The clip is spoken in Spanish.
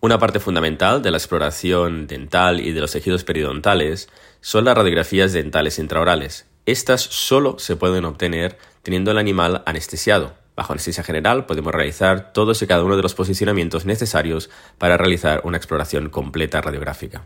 Una parte fundamental de la exploración dental y de los tejidos periodontales son las radiografías dentales intraorales. Estas solo se pueden obtener teniendo el animal anestesiado. Bajo anestesia general podemos realizar todos y cada uno de los posicionamientos necesarios para realizar una exploración completa radiográfica.